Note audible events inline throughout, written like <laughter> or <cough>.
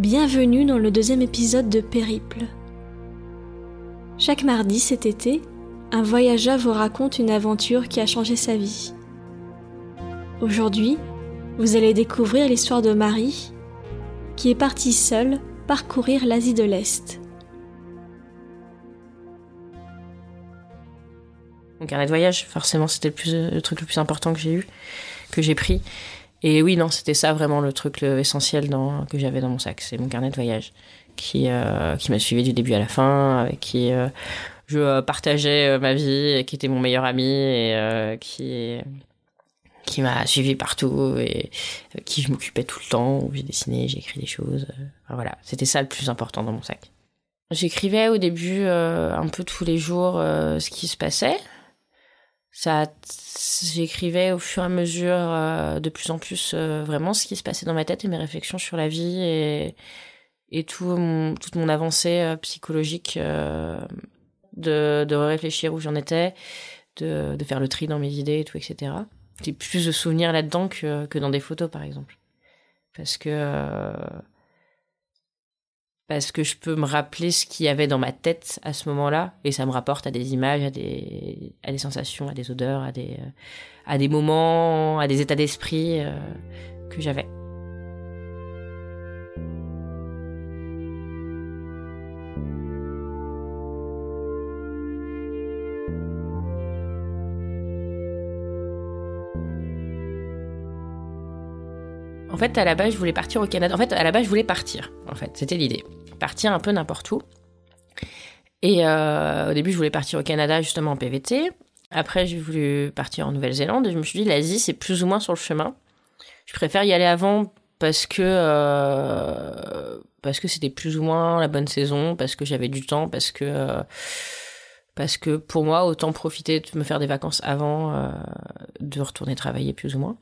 Bienvenue dans le deuxième épisode de Périple. Chaque mardi cet été, un voyageur vous raconte une aventure qui a changé sa vie. Aujourd'hui, vous allez découvrir l'histoire de Marie, qui est partie seule parcourir l'Asie de l'Est. Mon carnet de voyage, forcément, c'était le, truc le plus important que j'ai eu, que j'ai pris. Et oui, non, c'était ça vraiment le truc le essentiel que j'avais dans mon sac. C'est mon carnet de voyage qui, euh, qui m'a suivi du début à la fin, avec qui euh, je euh, partageais ma vie, qui était mon meilleur ami et qui, qui m'a suivi partout et qui je m'occupais tout le temps, où j'ai dessiné, j'ai écrit des choses. voilà, c'était ça le plus important dans mon sac. J'écrivais au début un peu tous les jours ce qui se passait ça j'écrivais au fur et à mesure euh, de plus en plus euh, vraiment ce qui se passait dans ma tête et mes réflexions sur la vie et et tout toute mon avancée euh, psychologique de de réfléchir où j'en étais de de faire le tri dans mes idées et tout etc j'ai plus de souvenirs là-dedans que que dans des photos par exemple. Parce que parce que je peux me rappeler ce qu'il y avait dans ma tête à ce moment-là et ça me rapporte à des images, à des, à des sensations, à des odeurs, à des, à des moments, à des états d'esprit euh, que j'avais. En fait, à la base, je voulais partir au Canada. En fait, à la base, je voulais partir. En fait, c'était l'idée partir un peu n'importe où. Et euh, au début, je voulais partir au Canada justement en PVT. Après, j'ai voulu partir en Nouvelle-Zélande je me suis dit l'Asie, c'est plus ou moins sur le chemin. Je préfère y aller avant parce que euh, parce que c'était plus ou moins la bonne saison, parce que j'avais du temps, parce que euh, parce que pour moi, autant profiter de me faire des vacances avant de retourner travailler plus ou moins.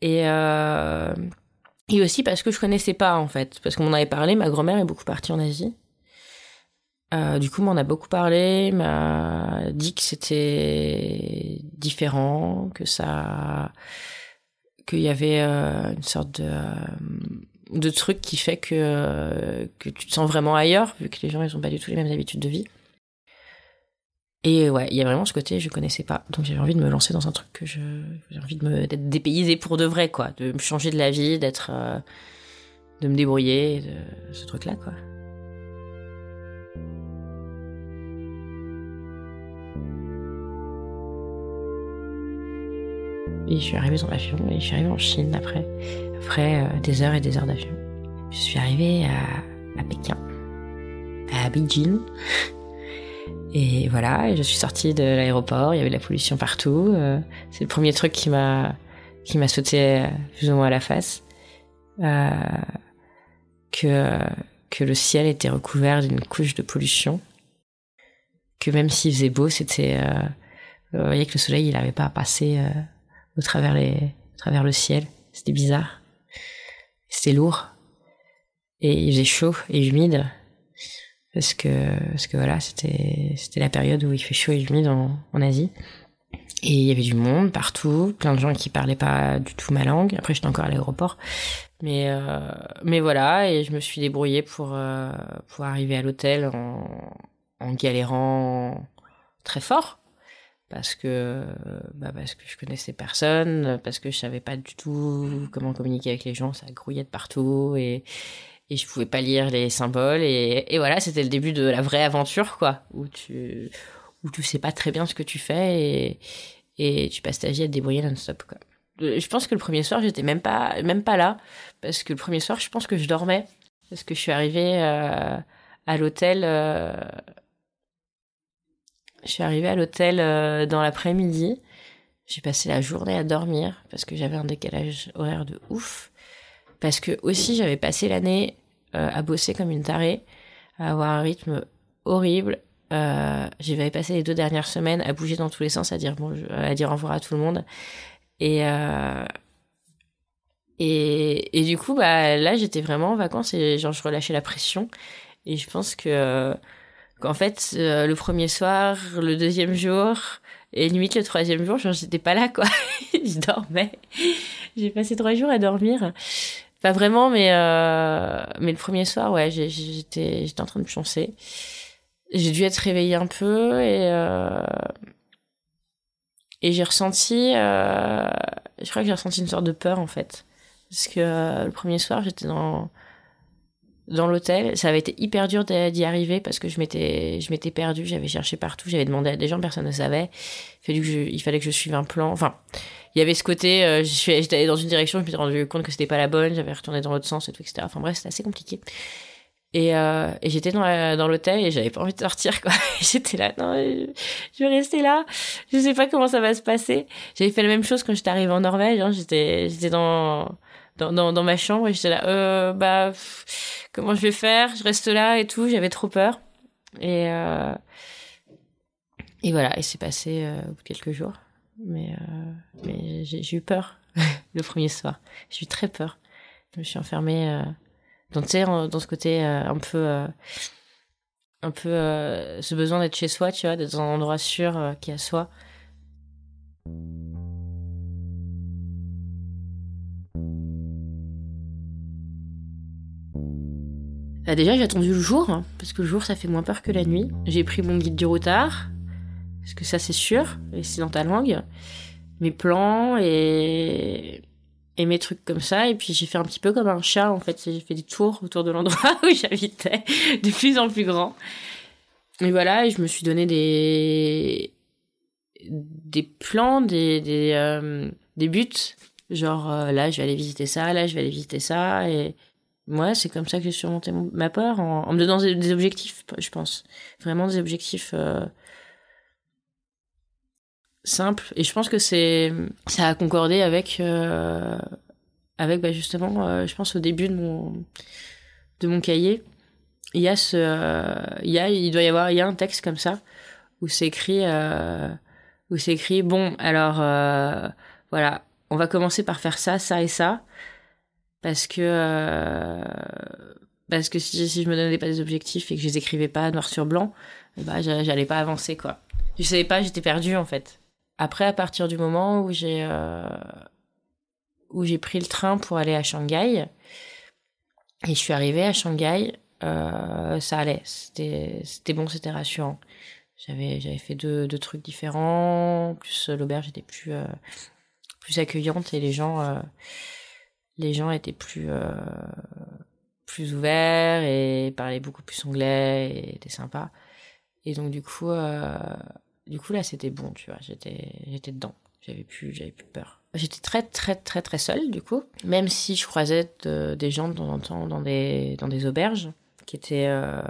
Et et aussi parce que je connaissais pas, en fait. Parce qu'on m'en avait parlé, ma grand-mère est beaucoup partie en Asie. Euh, du coup, m'en a beaucoup parlé, m'a dit que c'était différent, que ça, qu'il y avait euh, une sorte de, euh, de truc qui fait que que tu te sens vraiment ailleurs, vu que les gens ils ont pas du tout les mêmes habitudes de vie. Et ouais, il y a vraiment ce côté, je connaissais pas. Donc j'avais envie de me lancer dans un truc que je, j'ai envie de me, d'être dépaysé pour de vrai, quoi. De me changer de la vie, d'être, euh, de me débrouiller, de ce truc-là, quoi. Et je suis arrivée dans l'avion et je suis arrivée en Chine après, après euh, des heures et des heures d'avion. Je suis arrivée à, à Pékin, à Beijing. Et voilà, je suis sortie de l'aéroport, il y avait de la pollution partout. Euh, c'est le premier truc qui m'a qui m'a sauté euh, plus ou moins à la face. Euh, que que le ciel était recouvert d'une couche de pollution. Que même s'il faisait beau, c'était euh, vous voyez que le soleil il n'avait pas à passer euh, au travers les au travers le ciel. C'était bizarre. C'était lourd et il faisait chaud et humide parce que parce que voilà c'était c'était la période où il fait chaud et humide en, en Asie. Et il y avait du monde partout plein de gens qui parlaient pas du tout ma langue. Après j'étais encore à l'aéroport. Mais euh, mais voilà et je me suis débrouillée pour euh, pour arriver à l'hôtel en en galérant très fort. Parce que bah parce que je connaissais personne parce que je savais pas du tout comment communiquer avec les gens ça grouillait de partout et je pouvais pas lire les symboles et, et voilà c'était le début de la vraie aventure quoi où tu où tu sais pas très bien ce que tu fais et et tu passes ta vie à te débrouiller non-stop quoi. Je pense que le premier soir j'étais même pas même pas là parce que le premier soir je pense que je dormais parce que je suis arrivée euh, à l'hôtel euh, je suis arrivée à l'hôtel euh, dans l'après-midi. J'ai passé la journée à dormir parce que j'avais un décalage horaire de ouf parce que aussi j'avais passé l'année euh, à bosser comme une tarée, à avoir un rythme horrible. Euh, j'avais passé les deux dernières semaines à bouger dans tous les sens, à dire bon, à dire au revoir à tout le monde. Et euh, et, et du coup, bah là, j'étais vraiment en vacances et genre je relâchais la pression. Et je pense que qu'en fait, euh, le premier soir, le deuxième jour et limite le troisième jour, genre j'étais pas là quoi. <laughs> je dormais. J'ai passé trois jours à dormir pas vraiment, mais mais le premier soir, ouais, j'étais j'étais en train de chancer. J'ai dû être réveillée un peu et et j'ai ressenti, je crois que j'ai ressenti une sorte de peur en fait, parce que le premier soir, j'étais dans dans l'hôtel. Ça avait été hyper dur d'y arriver parce que je m'étais, je m'étais perdue, j'avais cherché partout, j'avais demandé à des gens, personne ne savait. Il fallait que je, suive un plan. Enfin, il y avait ce côté, euh, j'étais allée dans une direction, je me suis rendu compte que c'était pas la bonne, j'avais retourné dans l'autre sens et tout, etc. Enfin bref, c'était assez compliqué. Et, euh, j'étais dans, l'hôtel et j'avais pas envie de sortir, quoi. <laughs> j'étais là, non, je, je, vais rester là. Je sais pas comment ça va se passer. J'avais fait la même chose quand j'étais arrivée en Norvège. Hein. J'étais, j'étais dans, dans, dans, dans, ma chambre et j'étais là, euh, bah, comment je vais faire? Je reste là et tout. J'avais trop peur. Et, euh, et voilà, et c'est passé euh, quelques jours. Mais, euh, mais j'ai eu peur <laughs> le premier soir. J'ai eu très peur. Je me suis enfermée dans, dans ce côté un peu. un peu ce besoin d'être chez soi, tu vois, d'être dans un endroit sûr qui est à soi. Bah déjà, j'ai attendu le jour, hein, parce que le jour, ça fait moins peur que la nuit. J'ai pris mon guide du retard, parce que ça, c'est sûr, et c'est dans ta langue. Mes plans et... et mes trucs comme ça. Et puis, j'ai fait un petit peu comme un chat, en fait. J'ai fait des tours autour de l'endroit <laughs> où j'habitais, de plus en plus grand. Et voilà, et je me suis donné des... des plans, des, des, euh, des buts. Genre, euh, là, je vais aller visiter ça, là, je vais aller visiter ça. Et, moi, c'est comme ça que j'ai surmonté ma peur, en, me donnant des, objectifs, je pense. Vraiment des objectifs euh, simples. Et je pense que c'est ça a concordé avec, euh, avec bah, justement, euh, je pense au début de mon, de mon cahier. Il y a ce, il y a, il doit y avoir, il y a un texte comme ça où c'est écrit, où c'est écrit, bon, alors voilà, on va commencer par faire ça, ça et ça parce que euh, parce que si, si je me donnais pas des objectifs et que je les écrivais pas noir sur blanc, bah j'allais pas avancer quoi. Je savais pas, j'étais perdue en fait. Après, à partir du moment où j'ai euh, où j'ai pris le train pour aller à Shanghai et je suis arrivée à Shanghai, euh, ça allait, c'était c'était bon, c'était rassurant. J'avais j'avais fait deux, deux trucs différents, plus l'auberge était plus plus accueillante et les gens les gens étaient plus euh, plus ouverts et parlaient beaucoup plus anglais et étaient sympas. Et donc du coup, euh, du coup là c'était bon, tu vois, j'étais j'étais dedans, j'avais plus j'avais plus peur. J'étais très très très très seule du coup, même si je croisais des gens de temps en temps dans des dans des auberges qui étaient euh,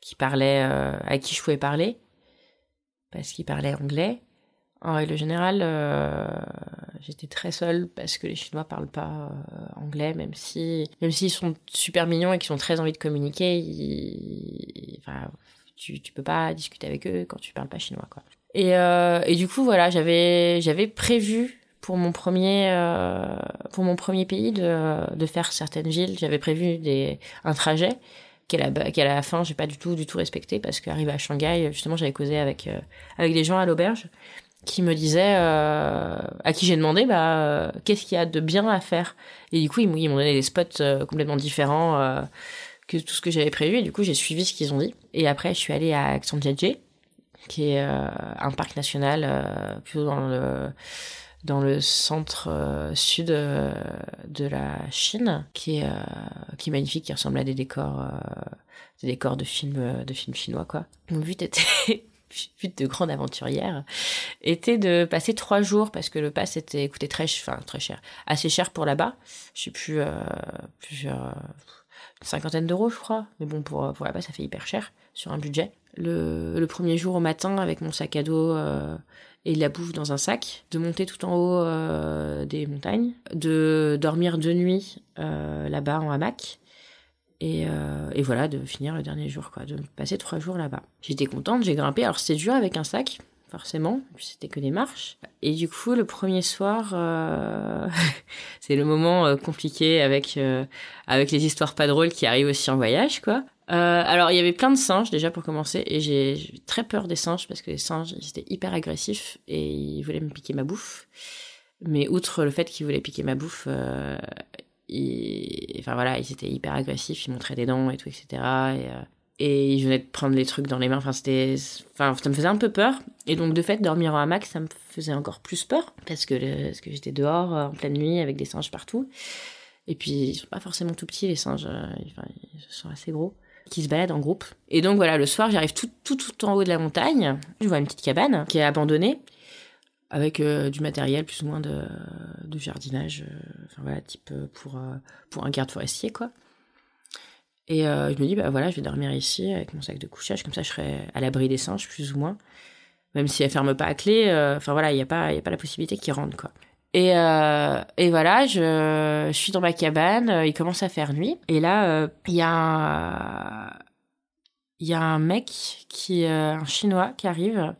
qui parlaient à qui je pouvais parler parce qu'ils parlaient anglais. En règle générale, euh, j'étais très seule parce que les Chinois parlent pas euh, anglais, même si même s'ils sont super mignons et qu'ils ont très envie de communiquer, enfin, tu tu peux pas discuter avec eux quand tu parles pas chinois quoi. Et euh, et du coup voilà, j'avais j'avais prévu pour mon premier euh, pour mon premier pays de de faire certaines villes, j'avais prévu des un trajet qu'à la, qu'à la fin j'ai pas du tout du tout respecté parce qu'arrivé à Shanghai justement j'avais causé avec avec des gens à l'auberge qui me disait euh, à qui j'ai demandé bah euh, qu'est-ce qu'il y a de bien à faire? Et du coup ils m'ont donné des spots euh, complètement différents euh, que tout ce que j'avais prévu. Et du coup j'ai suivi ce qu'ils ont dit. Et après je suis allée à Xanjiajie qui est un parc national plutôt dans le dans le centre sud de la Chine qui est qui est magnifique qui ressemble à des décors des décors de films de films chinois quoi. Mon but était but de grande aventurière, était de passer trois jours parce que le pass était coûté très, très cher, assez cher pour là-bas. Je sais plus, euh, plusieurs une cinquantaine d'euros, je crois. Mais bon, pour pour là-bas, ça fait hyper cher sur un budget. Le, premier jour au matin, avec mon sac à dos euh, et la bouffe dans un sac, de monter tout en haut euh, des montagnes, de dormir deux nuits là-bas en hamac et, euh, et, voilà, de finir le dernier jour, quoi, de passer trois jours là-bas. J'étais contente, j'ai grimpé. Alors c'était dur avec un sac, forcément, c'était que des marches. Et du coup, le premier soir, euh... <laughs> c'est le moment euh, compliqué avec euh, avec les histoires pas drôles qui arrivent aussi en voyage, quoi. Euh, alors il y avait plein de singes déjà pour commencer, et j'ai très peur des singes parce que les singes ils étaient hyper agressifs et ils voulaient me piquer ma bouffe. Mais outre le fait qu'ils voulaient piquer ma bouffe, enfin voilà, ils étaient hyper agressifs, ils montraient des dents et tout, etc. Et, euh, et ils venaient de prendre les trucs dans les mains. Enfin, c'était, enfin, ça me faisait un peu peur. Et donc, de fait, dormir en hamac, ça me faisait encore plus peur parce que, parce que j'étais dehors en pleine nuit avec des singes partout. Et puis, ils sont pas forcément tout petits, les singes. Enfin, ils sont assez gros qui se baladent en groupe. Et donc voilà, le soir, j'arrive tout, tout, tout en haut de la montagne. Je vois une petite cabane qui est abandonnée avec euh, du matériel plus ou moins de, de jardinage, euh, enfin voilà, type euh, pour, pour un garde forestier, quoi. Et je me dis, bah voilà, je vais dormir ici avec mon sac de couchage, comme ça je serai à l'abri des singes, plus ou moins. Même si elle ferme pas à clé, enfin voilà, il n'y a, pas, a pas la possibilité qu'ils rentrent, quoi. Et, et voilà, je, je, suis dans ma cabane, il commence à faire nuit. Et là, il y a un, il y a un mec qui, un chinois qui arrive,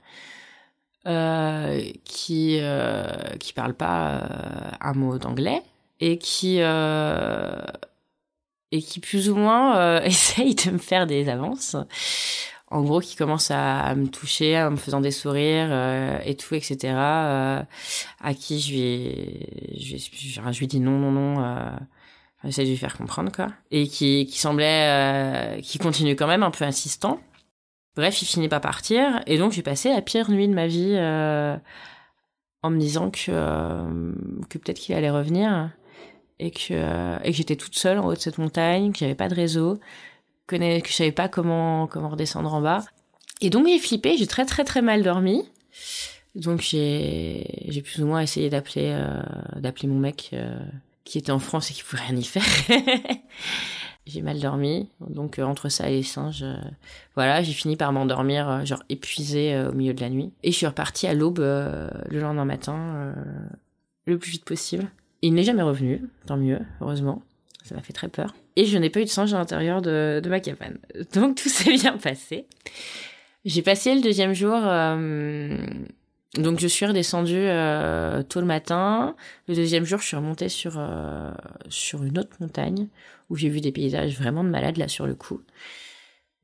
euh, qui euh, qui parle pas euh, un mot d'anglais et qui euh, et qui plus ou moins <laughs> essaye de me faire des avances. En gros, qui commence à, me toucher en me faisant des sourires et tout, etc. à qui je lui, je, je, lui dis non, non, non. J'essaie de lui faire comprendre quoi. Et qui, qui semblait, qui continue quand même un peu insistant. Bref, il finit pas partir, et donc j'ai passé la pire nuit de ma vie euh, en me disant que, euh, que peut-être qu'il allait revenir, et que, euh, et que j'étais toute seule en haut de cette montagne, que j'avais pas de réseau, que, que je savais pas comment, comment redescendre en bas. Et donc j'ai flippé, j'ai très très très mal dormi. Donc j'ai j'ai plus ou moins essayé d'appeler d'appeler mon mec qui était en France et qui pouvait rien y faire. <laughs> j'ai mal dormi. Donc euh, entre ça et les singes, euh, voilà, j'ai fini par m'endormir, euh, genre épuisée au milieu de la nuit. Et je suis repartie à l'aube le lendemain matin, le plus vite possible. Il n'est jamais revenu, tant mieux, heureusement. Ça m'a fait très peur. Et je n'ai pas eu de singe à l'intérieur de, ma cabane. <laughs> Donc tout s'est bien passé. J'ai passé le deuxième jour donc je suis redescendue tôt le matin. Le deuxième jour, je suis remontée sur sur une autre montagne où j'ai vu des paysages vraiment de malade là sur le coup.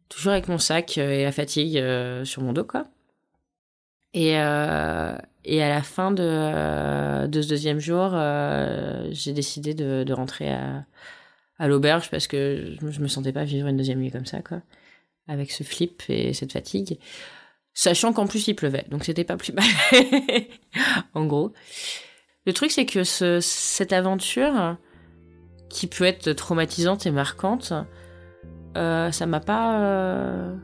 Toujours avec mon sac euh, et la fatigue sur mon dos quoi. Et et à la fin de de ce deuxième jour, j'ai décidé de, de rentrer à à l'auberge parce que je me sentais pas vivre une deuxième nuit comme ça quoi, avec ce flip et cette fatigue sachant qu'en plus il pleuvait, donc c'était pas plus mal. <laughs> en gros, le truc c'est que ce, cette aventure, qui peut être traumatisante et marquante, euh, ça m'a pas, euh...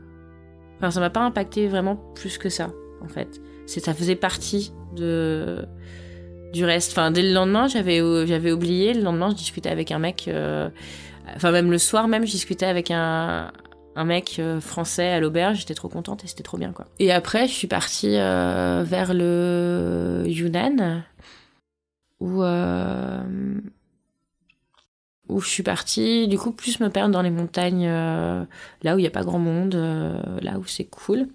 enfin ça m'a pas impacté vraiment plus que ça, en fait. Ça faisait partie de du reste. Enfin dès le lendemain, j'avais j'avais oublié. Le lendemain, je discutais avec un mec. Euh... Enfin même le soir même, je discutais avec un un mec euh, français à l'auberge, j'étais trop contente et c'était trop bien quoi. Et après, je suis partie euh, vers le Yunnan où euh, où je suis partie du coup plus me perdre dans les montagnes là où il n'y a pas grand monde, là où c'est cool.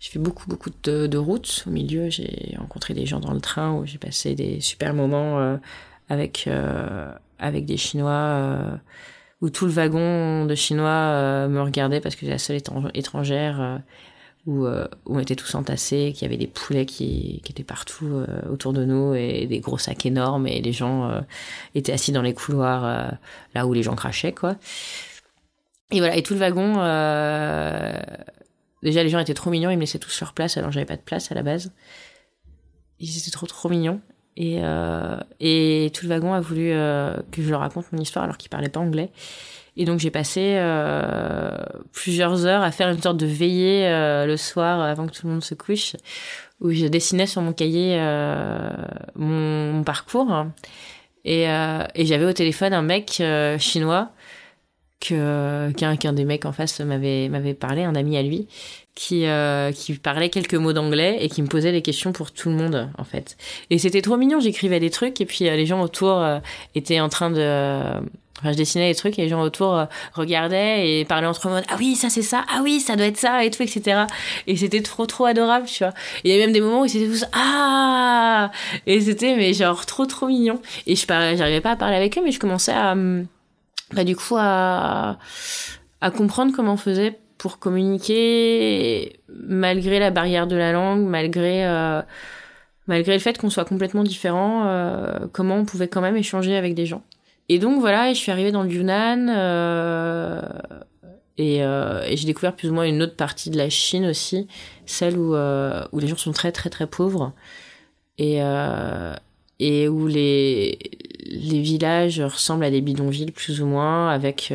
J'ai fait beaucoup beaucoup de, routes au milieu, j'ai rencontré des gens dans le train où j'ai passé des super moments avec avec des Chinois où tout le wagon de Chinois euh, me regardait parce que j'étais la seule étrangère, euh, où, euh, où, on était tous entassés, qu'il y avait des poulets qui, étaient partout autour de nous et des gros sacs énormes et les gens étaient assis dans les couloirs là où les gens crachaient quoi. Et voilà, et tout le wagon, déjà les gens étaient trop mignons, ils me laissaient tous leur place alors j'avais pas de place à la base. Ils étaient trop trop mignons. Et, euh, et tout le wagon a voulu euh, que je leur raconte mon histoire alors qu'ils parlaient pas anglais. Et donc j'ai passé euh, plusieurs heures à faire une sorte de veillée euh, le soir avant que tout le monde se couche, où je dessinais sur mon cahier euh, mon, parcours. Et, et j'avais au téléphone un mec chinois qu'un des mecs en face m'avait m'avait parlé, un ami à lui, qui euh, qui parlait quelques mots d'anglais et qui me posait des questions pour tout le monde en fait. Et c'était trop mignon, j'écrivais des trucs et puis euh, les gens autour euh, étaient en train de Enfin, je dessinais des trucs et les gens autour regardaient et parlaient entre eux ah oui ça c'est ça ah oui ça doit être ça et tout etc et c'était trop trop adorable tu vois. Il y avait même des moments où c'était tous ah! Et c'était mais genre trop trop mignon. Et je parlais j'arrivais pas à parler avec eux mais je commençais à bah, du coup à comprendre comment on faisait pour communiquer malgré la barrière de la langue, malgré euh, malgré le fait qu'on soit complètement différent, euh, comment on pouvait quand même échanger avec des gens. Et donc voilà, je suis arrivée dans le Yunnan et, et j'ai découvert plus ou moins une autre partie de la Chine aussi, celle où, où les gens sont très très très pauvres et, et où les, les villages ressemblent à des bidonvilles plus ou moins avec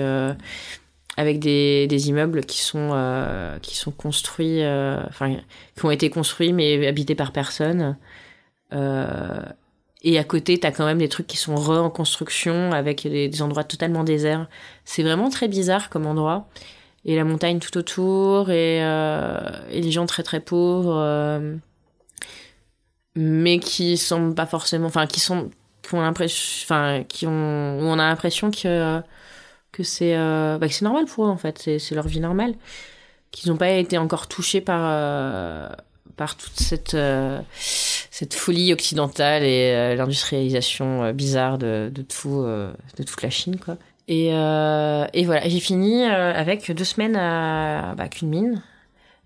avec des, des immeubles qui sont euh, qui sont construits euh, enfin qui ont été construits mais habités par personne. Euh, et à côté t'as quand même des trucs qui sont re en construction avec des, endroits totalement déserts. C'est vraiment très bizarre comme endroit. Et la montagne tout autour et, les gens très très pauvres mais qui sont pas forcément enfin qui sont qui l'impression enfin qui ont où on a l'impression que que c'est euh, bah, c'est normal pour eux en fait, c'est leur vie normale, qu'ils n'ont pas été encore touchés par euh, par toute cette euh, cette folie occidentale et l'industrialisation bizarre de, de tout de toute la Chine quoi. Et, et voilà, j'ai fini avec deux semaines à bah, Kunming,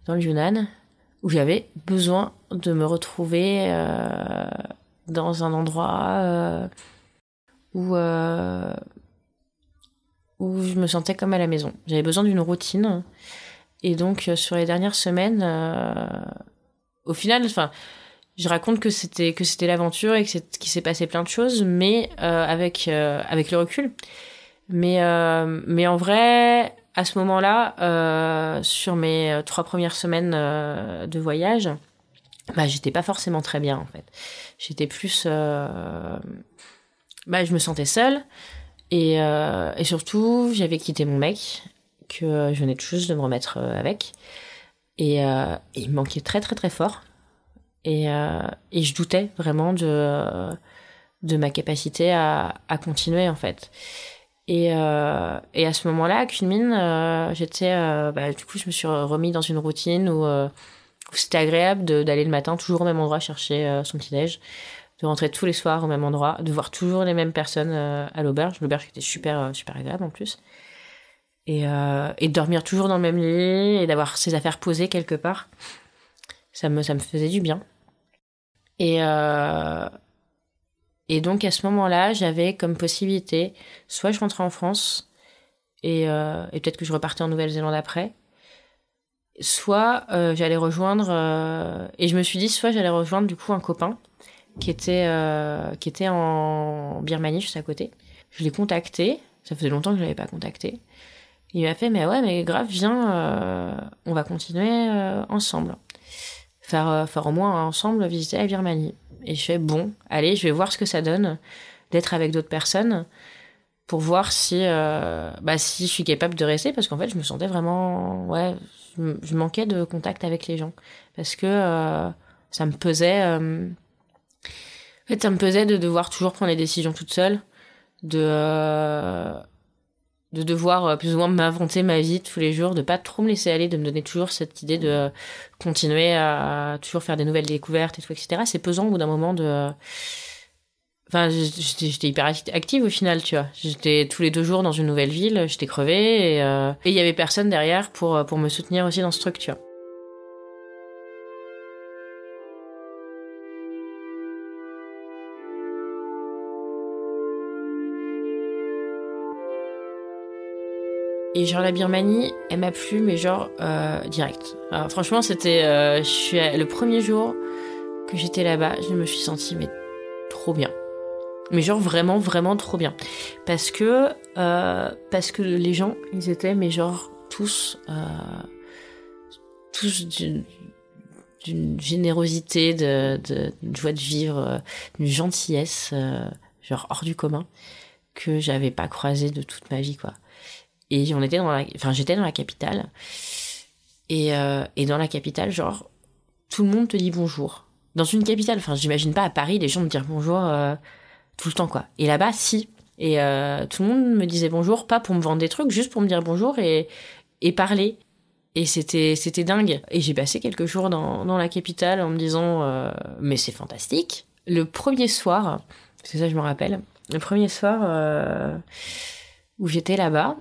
dans le Yunnan, où j'avais besoin de me retrouver dans un endroit où où je me sentais comme à la maison. J'avais besoin d'une routine. Et donc, euh, sur les dernières semaines, euh, au final, je raconte que c'était l'aventure et que c'est qu'il s'est passé plein de choses, mais euh, avec avec le recul. Mais mais en vrai, à ce moment-là, sur mes trois premières semaines de voyage, bah j'étais pas forcément très bien en fait. J'étais plus, bah je me sentais seule. Et, euh, et surtout, j'avais quitté mon mec, que je venais tout juste de me remettre euh, avec. Et, euh, il me manquait très très très fort. Et, euh, et je doutais vraiment de, de ma capacité à, à continuer en fait. Et, euh, et à ce moment-là, à Kunmin, euh, j'étais, bah, du coup, je me suis remis dans une routine où c'était agréable d'aller le matin toujours au même endroit chercher son petit déj de rentrer tous les soirs au même endroit, de voir toujours les mêmes personnes euh, à l'auberge. L'auberge était super, euh, super agréable en plus. Et, euh, et dormir toujours dans le même lit et d'avoir ses affaires posées quelque part. Ça me, ça me faisait du bien. Et, et donc à ce moment-là, j'avais comme possibilité, soit je rentrais en France et, et peut-être que je repartais en Nouvelle-Zélande après, soit j'allais rejoindre, et je me suis dit, soit j'allais rejoindre du coup un copain qui était, euh, qui était en Birmanie, juste à côté. Je l'ai contacté. Ça faisait longtemps que je l'avais pas contacté. Il m'a fait, mais ouais, mais grave, viens, euh, on va continuer euh, ensemble. Faire, faire au moins ensemble visiter la Birmanie. Et je fais, bon, allez, je vais voir ce que ça donne d'être avec d'autres personnes pour voir si, bah, si je suis capable de rester parce qu'en fait, je me sentais vraiment, ouais, je, manquais de contact avec les gens parce que ça me pesait en fait, ça me pesait de devoir toujours prendre les décisions toute seule, de, euh, de devoir euh, plus ou moins m'inventer ma vie tous les jours, de pas trop me laisser aller, de me donner toujours cette idée de continuer à toujours faire des nouvelles découvertes et tout, etc. C'est pesant au bout d'un moment de... Enfin, j'étais hyper active au final, tu vois. J'étais tous les deux jours dans une nouvelle ville, j'étais crevée et euh, il y avait personne derrière pour, pour me soutenir aussi dans ce truc, tu vois. Et genre la Birmanie, elle m'a plu, mais genre euh, direct. Franchement, c'était euh, le premier jour que j'étais là-bas, je me suis sentie mais trop bien. Mais genre vraiment vraiment trop bien parce que euh, parce que les gens ils étaient mais genre tous euh, tous d'une d'une générosité, de, de, joie de vivre, euh, d'une gentillesse, genre hors du commun, que j'avais pas croisé de toute ma vie, quoi. Et on était dans la, enfin, j'étais dans la capitale. Et, et dans la capitale, genre, tout le monde te dit bonjour. Dans une capitale, enfin, j'imagine pas à Paris, les gens me dire bonjour tout le temps, quoi. Et là-bas, si. Et euh, tout le monde me disait bonjour, pas pour me vendre des trucs, juste pour me dire bonjour et, parler. Et c'était, c'était dingue. Et j'ai passé quelques jours dans, dans la capitale en me disant, euh, mais c'est fantastique. Le premier soir, c'est ça, je me rappelle, le premier soir euh, où j'étais là-bas,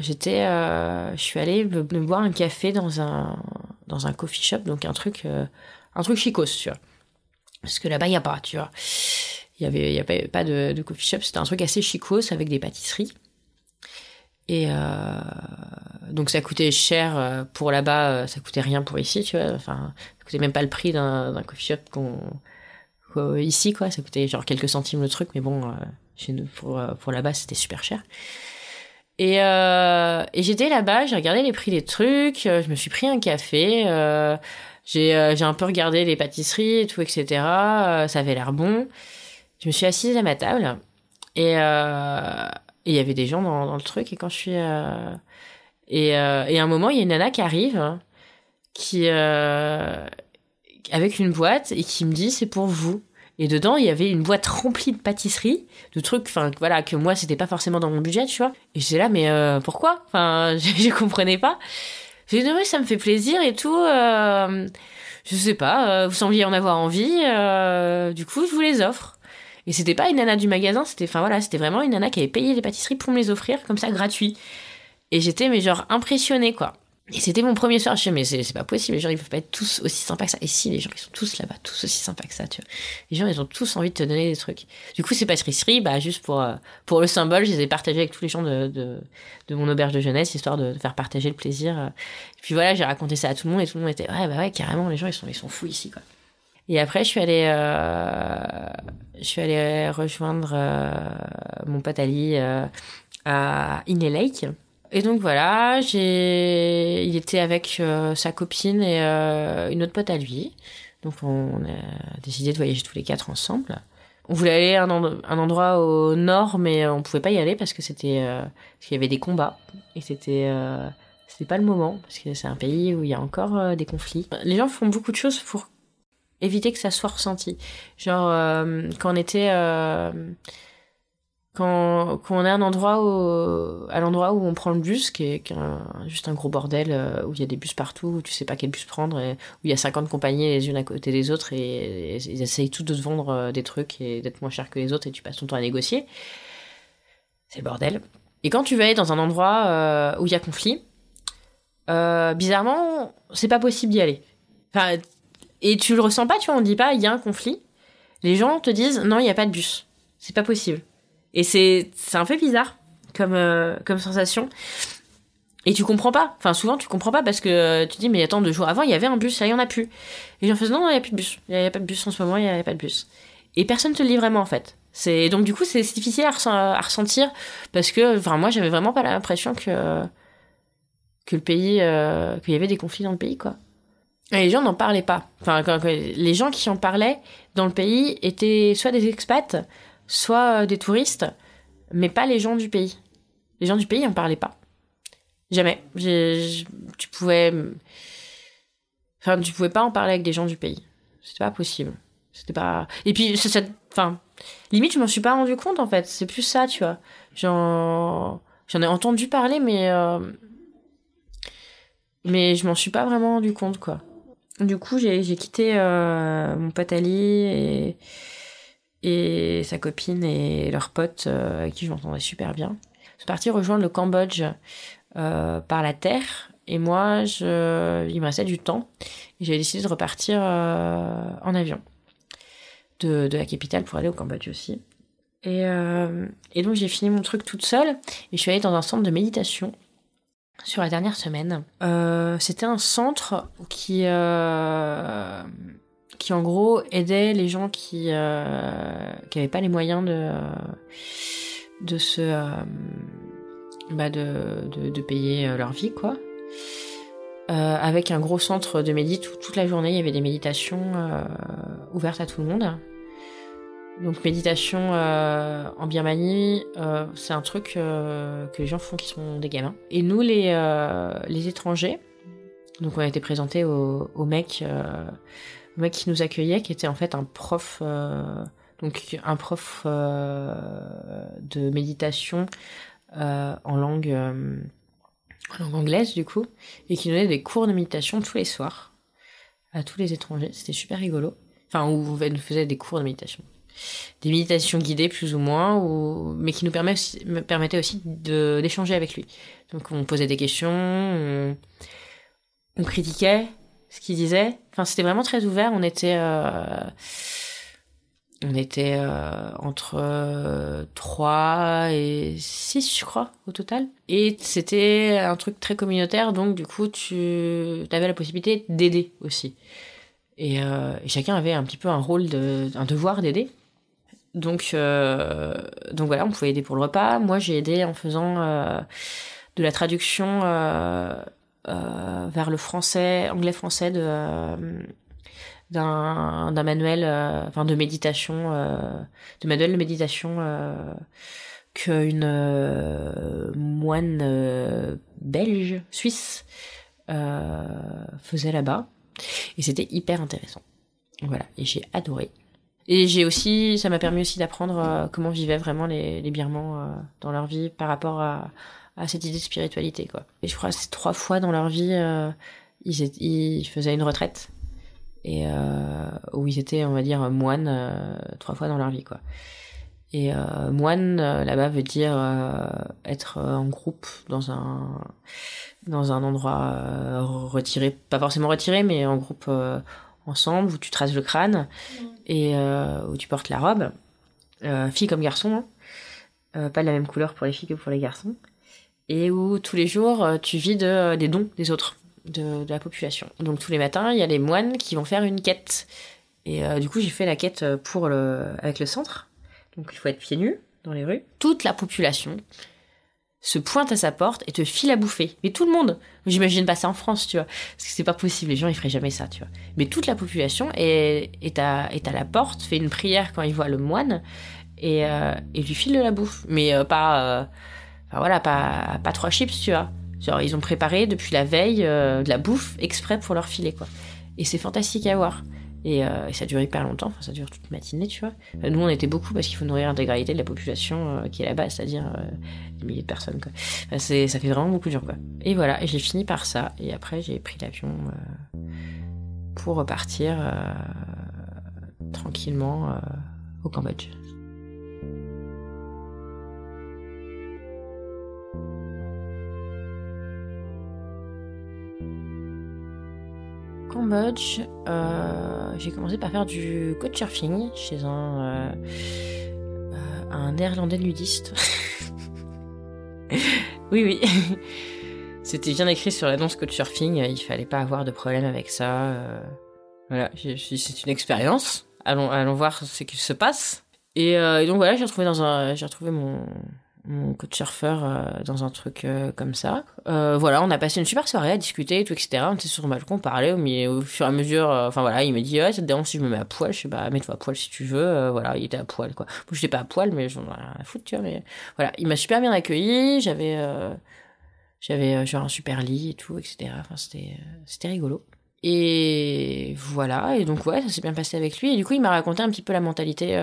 j'étais, je suis allée me, boire un café dans un dans un coffee shop, donc un truc un truc chicos, tu vois. Parce que là-bas il y a pas, tu vois. Il y avait, y avait pas de, coffee shop. C'était un truc assez chicos avec des pâtisseries. Et euh, donc ça coûtait cher euh, pour là-bas, euh, ça coûtait rien pour ici, tu vois. Enfin, ça coûtait même pas le prix d'un coffee shop qu'on ici quoi. Ça coûtait genre quelques centimes le truc, mais bon, chez nous pour pour là-bas c'était super cher. Et, j'étais là-bas, j'ai regardé les prix des trucs, je me suis pris un café, j'ai un peu regardé les pâtisseries et tout, etc. ça avait l'air bon. Je me suis assise à ma table et et il y avait des gens dans, le truc. Et quand je suis. Euh... Et, euh... et à un moment, il y a une nana qui arrive, qui. Euh... avec une boîte, et qui me dit c'est pour vous. Et dedans, il y avait une boîte remplie de pâtisseries, de trucs, enfin voilà, que moi, c'était pas forcément dans mon budget, tu vois. Et j'étais là, mais euh, pourquoi? Enfin, <laughs> je, je comprenais pas. J'ai dit, oui, ça me fait plaisir et tout. Euh, je sais pas, euh, vous sembliez en avoir envie. Euh, du coup, je vous les offre. Et c'était pas une nana du magasin, c'était, enfin voilà, c'était vraiment une nana qui avait payé les pâtisseries pour me les offrir comme ça gratuit. Et j'étais mais genre impressionnée quoi. Et c'était mon premier soir. Je me mais c'est pas possible. Les gens, ils peuvent pas être tous aussi sympas que ça. Et si, les gens, ils sont tous là-bas, tous aussi sympas que ça, tu vois. Les gens, ils ont tous envie de te donner des trucs. Du coup, ces pâtisseries, bah, juste pour, euh, pour le symbole, je les ai partagées avec tous les gens de, de, de mon auberge de jeunesse, histoire de, faire partager le plaisir. Et puis voilà, j'ai raconté ça à tout le monde et tout le monde était, ouais, bah ouais, carrément, les gens, ils sont, ils sont fous ici, quoi. Et après, je suis allée, euh, je suis allée rejoindre euh, mon pote Ali euh, à Inle Lake. Et donc voilà, j'ai, il était avec euh, sa copine et euh, une autre pote à lui. Donc on a décidé de voyager tous les quatre ensemble. On voulait aller à un, un endroit au nord, mais on pouvait pas y aller parce que c'était, qu'il y avait des combats et c'était c'était pas le moment parce que c'est un pays où il y a encore des conflits. Les gens font beaucoup de choses pour éviter que ça soit ressenti. Genre, euh, quand on était... Euh, quand, quand, on est à un endroit où, à l'endroit où on prend le bus, qui est, juste un gros bordel, euh, où il y a des bus partout, où tu sais pas quel bus prendre, où il y a 50 compagnies les unes à côté des autres, et, ils essayent tous de te vendre des trucs et d'être moins cher que les autres, et tu passes ton temps à négocier. C'est le bordel. Et quand tu vas aller dans un endroit où il y a conflit, bizarrement, c'est pas possible d'y aller. Enfin, et tu le ressens pas, tu vois, on dit pas, il y a un conflit. Les gens te disent, non, il n'y a pas de bus. C'est pas possible. Et c'est, un peu bizarre comme, euh, comme sensation. Et tu comprends pas. Enfin, souvent, tu comprends pas parce que tu dis, mais attends, deux jours avant, il y avait un bus, il y en a plus. Et les gens font, non, non, il n'y a plus de bus. Il n'y a, pas de bus en ce moment, il n'y a, pas de bus. Et personne te le dit vraiment, en fait. C'est, donc, du coup, c'est difficile à, à, ressentir parce que, enfin, moi, j'avais vraiment pas l'impression que, que le pays, euh, qu'il y avait des conflits dans le pays, quoi. Et les gens n'en parlaient pas. Enfin, les gens qui en parlaient dans le pays étaient soit des expats, soit euh, des touristes, mais pas les gens du pays. Les gens du pays n'en parlaient pas. Jamais. tu pouvais. Enfin, tu pouvais pas en parler avec des gens du pays. C'était pas possible. C'était pas. Et puis, enfin, limite, je m'en suis pas rendu compte en fait. C'est plus ça, tu vois. J'en, j'en ai entendu parler, mais euh... mais je m'en suis pas vraiment rendu compte, quoi. Du coup, j'ai quitté euh, mon pote Ali et, sa copine et leurs potes euh, avec qui je m'entendais super bien. Je suis partie rejoindre le Cambodge euh, par la terre et moi, je, il me restait du temps j'ai décidé de repartir en avion de, la capitale pour aller au Cambodge aussi. Et donc j'ai fini mon truc toute seule et je suis allée dans un centre de méditation sur la dernière semaine. Euh, c'était un centre qui, euh, qui en gros aidait les gens qui euh, n'avaient pas les moyens de de se bah de, de, payer leur vie quoi. avec un gros centre de médite où toute la journée il y avait des méditations ouvertes à tout le monde. Donc méditation euh, en Birmanie, euh, c'est un truc euh, que les gens font qui sont des gamins. Et nous, les, les étrangers, donc on a été présentés au, mec, au mec qui nous accueillait, qui était en fait un prof, donc un prof de méditation en langue, en langue anglaise du coup, et qui donnait des cours de méditation tous les soirs à tous les étrangers. C'était super rigolo. Enfin, où on nous faisait des cours de méditation des méditations guidées plus ou moins, ou, mais qui nous permet aussi, me permettaient aussi d'échanger avec lui. Donc on posait des questions, on, critiquait ce qu'il disait. Enfin, c'était vraiment très ouvert. On était, euh, On était euh, entre 3 et 6, je crois, au total. Et c'était un truc très communautaire, donc du coup, tu avais la possibilité d'aider aussi. Et, chacun avait un petit peu un rôle, de, un devoir d'aider. Donc, donc voilà, on pouvait aider pour le repas. Moi, j'ai aidé en faisant de la traduction euh, vers le français, anglais-français de euh, d'un d'un manuel, euh, enfin de méditation, de manuel de méditation qu'une moine belge, suisse, faisait là-bas. Et c'était hyper intéressant. Voilà, et j'ai adoré. Et j'ai aussi, ça m'a permis aussi d'apprendre comment vivaient vraiment les, Birmans dans leur vie par rapport à, cette idée de spiritualité, quoi. Et je crois que trois fois dans leur vie, euh, ils, ils, faisaient une retraite. Et euh, où ils étaient, on va dire, moines euh, trois fois dans leur vie, quoi. Et euh, moine euh, là-bas veut dire être en groupe dans un dans un endroit retiré, pas forcément retiré, mais en groupe ensemble où tu traces le crâne mmh. et où tu portes la robe, fille comme garçon, hein. pas de la même couleur pour les filles que pour les garçons et où tous les jours euh, tu vis de, euh, des dons des autres, de, de, la population. Donc tous les matins, il y a les moines qui vont faire une quête. Et euh, du coup, j'ai fait la quête pour le, avec le centre. Donc il faut être pieds nus dans les rues. Toute la population se pointe à sa porte et te file à bouffer. Mais tout le monde. J'imagine pas ça en France, tu vois. Parce que c'est pas possible, les gens ils feraient jamais ça, tu vois. Mais toute la population est, est, à, est à la porte, fait une prière quand il voit le moine et, et lui file de la bouffe. Mais pas Enfin voilà, pas, pas trois chips, tu vois. Genre, ils ont préparé depuis la veille euh, de la bouffe exprès pour leur filer, quoi. Et c'est fantastique à voir. Et, euh, et, ça dure hyper longtemps, enfin, ça dure toute matinée, tu vois. nous, on était beaucoup parce qu'il faut nourrir l'intégralité de la population euh, qui est là-bas, c'est-à-dire des milliers de personnes, quoi. Ça fait vraiment beaucoup dur, quoi. Et voilà, et j'ai fini par ça. Et après, j'ai pris l'avion pour repartir tranquillement au Cambodge. Cambodge, euh, j'ai commencé par faire du couchsurfing chez un, euh, euh, un néerlandais nudiste. <laughs> oui, oui. C'était bien écrit sur l'annonce couchsurfing, il fallait pas avoir de problème avec ça. voilà, c'est une expérience. Allons, allons voir ce qu'il se passe. Et, et donc voilà, j'ai retrouvé dans un, j'ai retrouvé mon, mon coach surfeur euh, dans un truc euh, comme ça. Euh, voilà, on a passé une super soirée à discuter et tout, etc. On était sur le balcon, on parlait, au, au fur et à mesure, enfin voilà, il m'a dit, ouais, ça te dérange si je me mets à poil? Je sais pas, mets-toi à poil si tu veux. voilà, il était à poil, quoi. Moi, j'étais pas à poil, mais j'en ai rien à foutre, tu vois, mais voilà, il m'a super bien accueilli, j'avais, j'avais genre un super lit et tout, etc. Enfin, c'était, c'était rigolo. Et voilà, et donc ouais, ça s'est bien passé avec lui, et du coup, il m'a raconté un petit peu la mentalité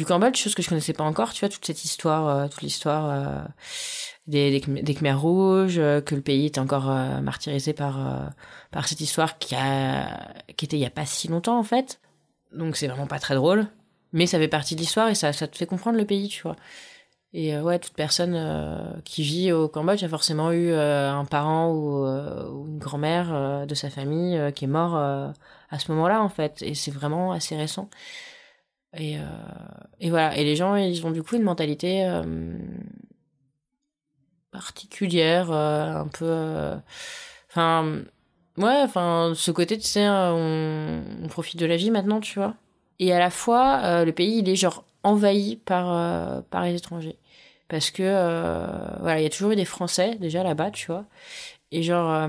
du Cambodge, chose que je connaissais pas encore, tu vois, toute cette histoire, euh, toute l'histoire euh, des, des, Khmers rouges, euh, que le pays était encore martyrisé par, par cette histoire qui, a, qui était il y a pas si longtemps, en fait. Donc c'est vraiment pas très drôle, mais ça fait partie de l'histoire et ça, ça te fait comprendre le pays, tu vois. Et ouais, toute personne qui vit au Cambodge a forcément eu un parent ou, ou une grand-mère de sa famille qui est mort à ce moment-là, en fait. Et c'est vraiment assez récent. Et, euh, et voilà. Et les gens, ils ont du coup une mentalité euh, particulière, euh, un peu. Enfin, ouais, enfin, ce côté, tu sais, on, profite de la vie maintenant, tu vois. Et à la fois, le pays, il est genre envahi par, par les étrangers. Parce que, voilà, il y a toujours eu des Français déjà là-bas, tu vois. Et genre,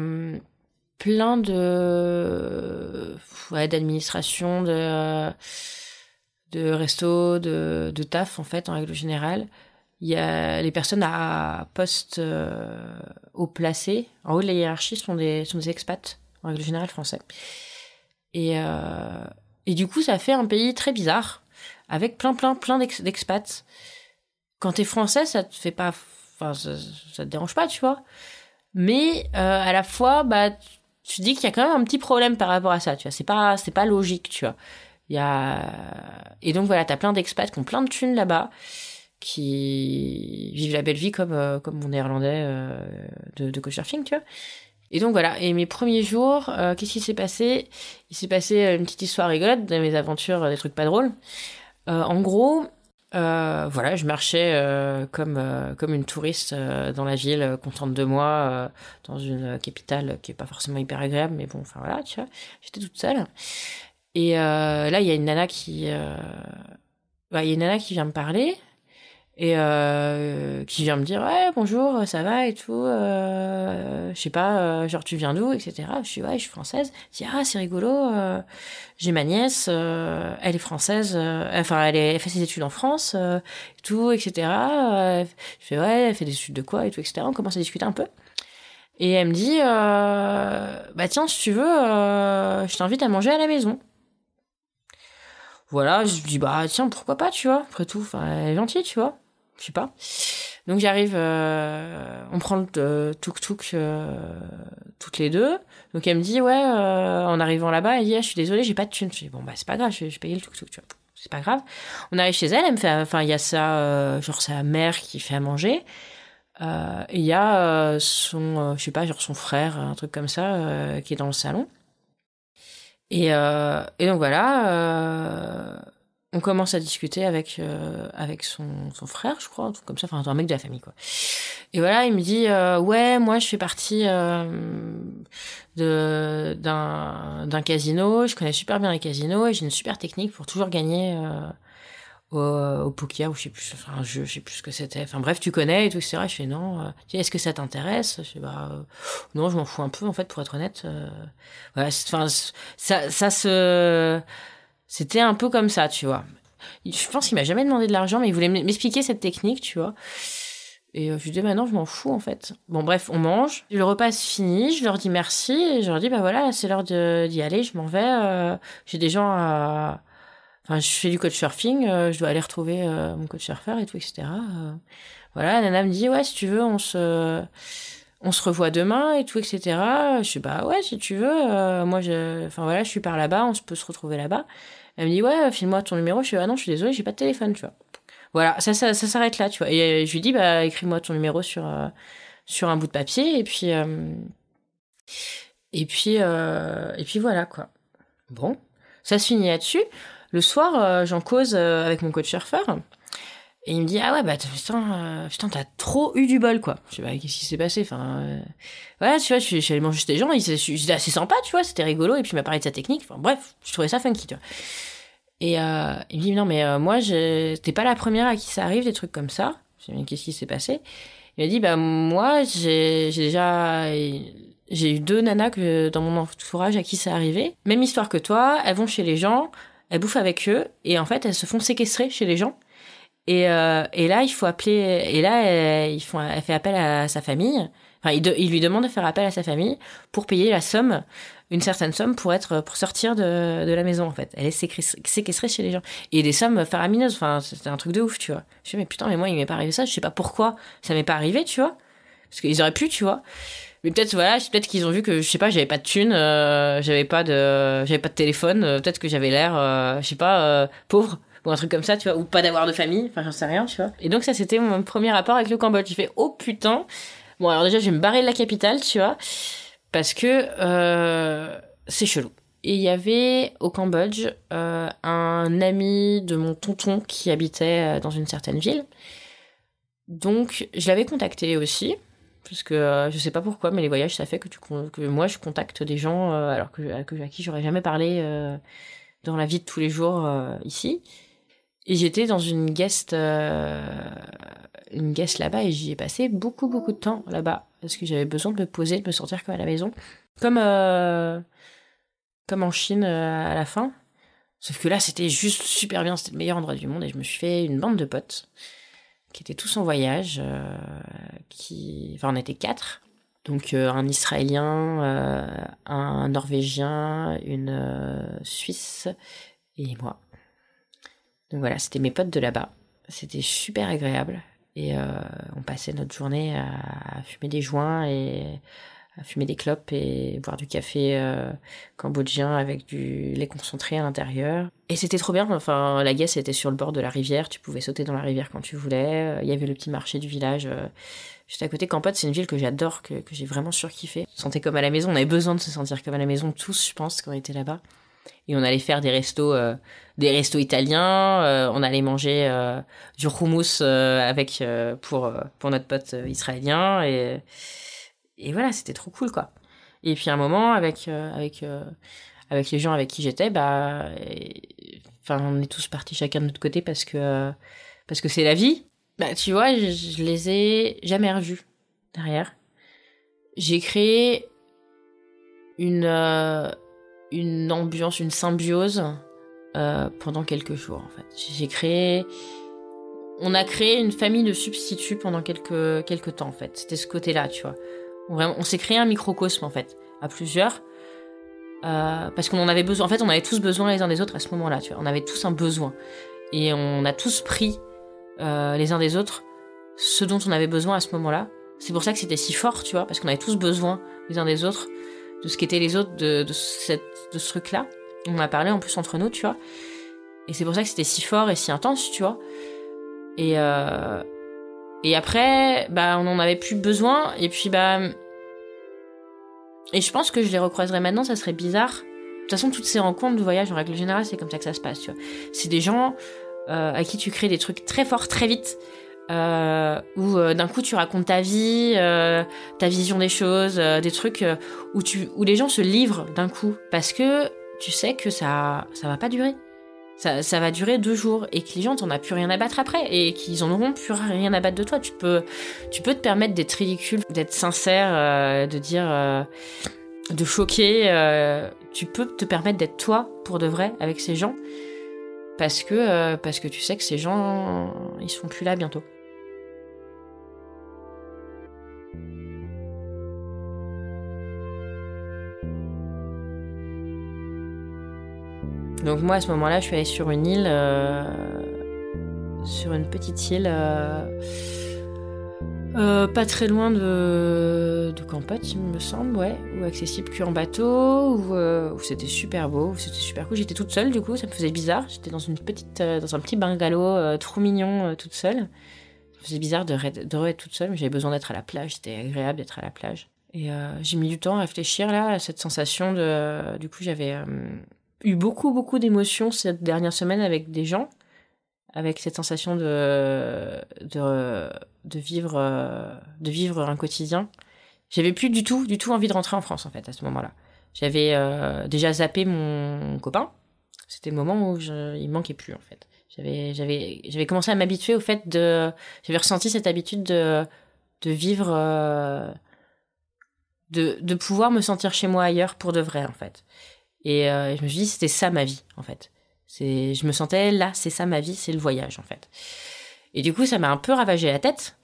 plein de. Ouais, d'administration, de de resto, de, de taf en fait en règle générale. Il y a les personnes à poste euh, haut placé, en haut de la hiérarchie, sont des, sont des expats, en règle générale français. Et, euh, et du coup, ça fait un pays très bizarre, avec plein, plein, plein d'expats. Quand t'es français, ça te fait pas, enfin, ça, te dérange pas, tu vois. Mais euh, à la fois, bah, tu dis qu'il y a quand même un petit problème par rapport à ça, tu vois. C'est pas, c'est pas logique, tu vois. Et donc voilà, t'as plein d'expats qui ont plein de thunes là-bas, qui vivent la belle vie comme, euh, comme mon néerlandais euh, de, de couchsurfing, tu vois. Et donc voilà, et mes premiers jours, euh, qu'est-ce qui s'est passé? Il s'est passé une petite histoire rigolote de mes aventures, des trucs pas drôles. En gros, voilà, je marchais comme comme une touriste dans la ville, contente de moi, dans une capitale qui est pas forcément hyper agréable, mais bon, enfin voilà, tu vois, j'étais toute seule. Et là, il y a une nana qui, bah, il y a une nana qui vient me parler. Et euh, qui vient me dire ouais bonjour ça va et tout euh, je sais pas euh, genre tu viens d'où etc je suis ouais je suis française. Je dis ah c'est rigolo euh, j'ai ma nièce euh, elle est française enfin elle, fait ses études en France tout etc je fais ouais elle fait des études de quoi et tout etc on commence à discuter un peu. Et elle me dit bah tiens si tu veux je t'invite à manger à la maison voilà, je dis bah tiens pourquoi pas tu vois après tout elle est gentille tu vois je sais pas. Donc j'arrive, euh, on prend le tuk-tuk euh, toutes les deux. Donc elle me dit ouais, euh, en arrivant là-bas, elle dit ah, je suis désolée, j'ai pas de thune. Je dis bon bah c'est pas grave, je payer le tuk-tuk, tu vois. C'est pas grave. On arrive chez elle, elle me fait, enfin il y a ça, genre sa mère qui fait à manger. et il y a son, je sais pas, genre son frère, un truc comme ça, qui est dans le salon. Et, et donc voilà on commence à discuter avec euh, avec son, son frère, je crois, un comme ça, enfin un mec de la famille quoi. Et voilà, il me dit euh, ouais, moi je fais partie euh, de d'un d'un casino, je connais super bien les casinos et j'ai une super technique pour toujours gagner au, au poker ou je sais plus, enfin je, sais plus ce que c'était. Enfin bref, tu connais et tout etc. Je fais non. est-ce que ça t'intéresse? Je fais bah non, je m'en fous un peu en fait pour être honnête. voilà, enfin ça ça se c'était un peu comme ça, tu vois. Je pense qu'il m'a jamais demandé de l'argent, mais il voulait m'expliquer cette technique, tu vois. Et euh, je lui dis, maintenant, je m'en fous, en fait. Bon, bref, on mange. Le repas est fini, je leur dis merci, et je leur dis, bah voilà, c'est l'heure d'y aller, je m'en vais. Euh, j'ai des gens à... Enfin, je fais du coach surfing, euh, je dois aller retrouver mon coach surfer et tout, etc. voilà, Nana me dit, ouais, si tu veux, on se on se revoit demain et tout, etc. Je suis bah ouais, si tu veux. moi, je, enfin voilà, je suis par là-bas, on peut se retrouver là-bas. Elle me dit ouais, file-moi ton numéro. Je suis ah non, je suis désolée, j'ai pas de téléphone, tu vois. Voilà, ça, ça, s'arrête là, tu vois. Et euh, je lui dis bah écris-moi ton numéro sur euh, sur un bout de papier et puis euh, et puis et puis voilà quoi. Bon, ça se finit là-dessus. Le soir, j'en cause avec mon coach surfeur. Et il me dit ah ouais bah putain putain t'as trop eu du bol quoi. Je sais pas qu'est-ce qui s'est passé? Enfin voilà tu vois je suis, allé manger chez des gens. J'étais assez sympa tu vois c'était rigolo et puis il m'a parlé de sa technique. Enfin bref je trouvais ça funky tu vois. Et euh, il me dit non mais euh, moi t'es pas la première à qui ça arrive des trucs comme ça. Je dis qu'est-ce qui s'est passé? Il m'a dit bah moi j'ai déjà j'ai eu deux nanas que dans mon entourage à qui ça arrivé. Même histoire que toi, elles vont chez les gens, elles bouffent avec eux et en fait elles se font séquestrer chez les gens. Et, euh, et là il faut appeler et là elle, ils font elle fait appel à sa famille. Enfin il, il lui demande de faire appel à sa famille pour payer la somme une certaine somme pour être pour sortir de, de la maison en fait. Elle est séquestrée chez les gens et des sommes faramineuses. Enfin, c'était un truc de ouf, tu vois. Je me mais putain, mais moi il m'est pas arrivé ça. Je sais pas pourquoi ça m'est pas arrivé, tu vois. Parce qu'ils auraient pu, tu vois. Mais peut-être voilà, peut-être qu'ils ont vu que je sais pas, j'avais pas de thune, euh, j'avais pas de, j'avais pas de téléphone. Euh, peut-être que j'avais l'air, euh, je sais pas, pauvre ou un truc comme ça, tu vois, ou pas d'avoir de famille. Enfin, j'en sais rien, tu vois. Et donc ça, c'était mon premier rapport avec le Cambodge. J'ai fait oh putain. Bon alors déjà, je vais me barrer de la capitale, tu vois parce que euh, c'est chelou. Et il y avait au Cambodge euh, un ami de mon tonton qui habitait euh, dans une certaine ville. Donc je l'avais contacté aussi, parce que euh, je sais pas pourquoi, mais les voyages ça fait que, moi je contacte des gens euh, alors que, à qui j'aurais jamais parlé euh, dans la vie de tous les jours ici. Et j'étais dans une guest, une guest là-bas et j'y ai passé beaucoup beaucoup de temps là-bas parce que j'avais besoin de me poser, de me sentir comme à la maison, comme comme en Chine à la fin. Sauf que là, c'était juste super bien, c'était le meilleur endroit du monde et je me suis fait une bande de potes qui étaient tous en voyage, euh, qui, enfin, on était quatre. Donc un Israélien, un Norvégien, une Suisse et moi. Donc voilà, c'était mes potes de là-bas. C'était super agréable. Et euh, on passait notre journée à, fumer des joints et fumer des clopes et boire du café euh, cambodgien avec du lait concentré à l'intérieur. Et c'était trop bien. Enfin, la Guesse était sur le bord de la rivière. Tu pouvais sauter dans la rivière quand tu voulais. Il y avait le petit marché du village euh, juste à côté. Kampot, c'est une ville que j'adore, que, que j'ai vraiment surkiffé. On se sentait comme à la maison. On avait besoin de se sentir comme à la maison tous, je pense, quand on était là-bas. Et on allait faire des restos, euh, des restos italiens. on allait manger du houmous avec pour pour notre pote israélien et et voilà, c'était trop cool, quoi. Et puis à un moment, avec, euh, avec, euh, avec les gens avec qui j'étais, bah, enfin, on est tous partis chacun de notre côté parce que, parce que c'est la vie. Bah, tu vois, je, les ai jamais revus derrière. J'ai créé une, euh, une ambiance, une symbiose pendant quelques jours, en fait. J'ai créé on a créé une famille de substituts pendant quelques, quelques temps en fait. C'était ce côté-là, tu vois. On, s'est créé un microcosme en fait, à plusieurs. Euh, parce qu'on en avait besoin. En fait, on avait tous besoin les uns des autres à ce moment-là. Tu vois, on avait tous un besoin et on a tous pris euh, les uns des autres ce dont on avait besoin à ce moment-là. C'est pour ça que c'était si fort, tu vois, parce qu'on avait tous besoin les uns des autres de ce qu'étaient les autres de, de, ce truc-là. On a parlé en plus entre nous, tu vois. Et c'est pour ça que c'était si fort et si intense, tu vois. Et, euh, et après, bah, on en avait plus besoin. Et puis, bah. Et je pense que je les recroiserais maintenant, ça serait bizarre. De toute façon, toutes ces rencontres de voyage, en règle générale, c'est comme ça que ça se passe, tu vois. C'est des gens euh, à qui tu crées des trucs très forts, très vite. Euh, où euh, d'un coup tu racontes ta vie, ta vision des choses, des trucs où tu où les gens se livrent d'un coup parce que tu sais que ça ça va pas durer ça, va durer deux jours et que les gens t'en as plus rien à battre après et qu'ils en auront plus rien à battre de toi. Tu peux, tu peux te permettre d'être ridicule, d'être sincère, euh, de dire, euh, de choquer. Euh, tu peux te permettre d'être toi pour de vrai avec ces gens parce que, parce que tu sais que ces gens, ils seront plus là bientôt. Donc moi à ce moment-là, je suis allée sur une île, euh, sur une petite île, euh, euh, pas très loin de, de il me semble, ouais, ou accessible qu'en bateau, où, c'était super beau, c'était super cool. J'étais toute seule du coup, ça me faisait bizarre. J'étais dans dans un petit bungalow trop mignon, toute seule. Ça me faisait bizarre de, de être toute seule, mais j'avais besoin d'être à la plage. C'était agréable d'être à la plage. Et j'ai mis du temps à réfléchir là à cette sensation de. Du coup, j'avais eu beaucoup, beaucoup d'émotions cette dernière semaine avec des gens, avec cette sensation de, de, vivre, de vivre un quotidien. J'avais plus du tout, du tout envie de rentrer en France, en fait, à ce moment-là. J'avais euh, déjà zappé mon copain. C'était le moment où je, il manquait plus, en fait. J'avais commencé à m'habituer au fait de, j'avais ressenti cette habitude de, de vivre, euh, de, de pouvoir me sentir chez moi ailleurs pour de vrai, en fait. Et euh, je me suis dit, c'était ça ma vie, en fait. C'est, je me sentais là, c'est ça ma vie, c'est le voyage, en fait. Et du coup, ça m'a un peu ravagé la tête,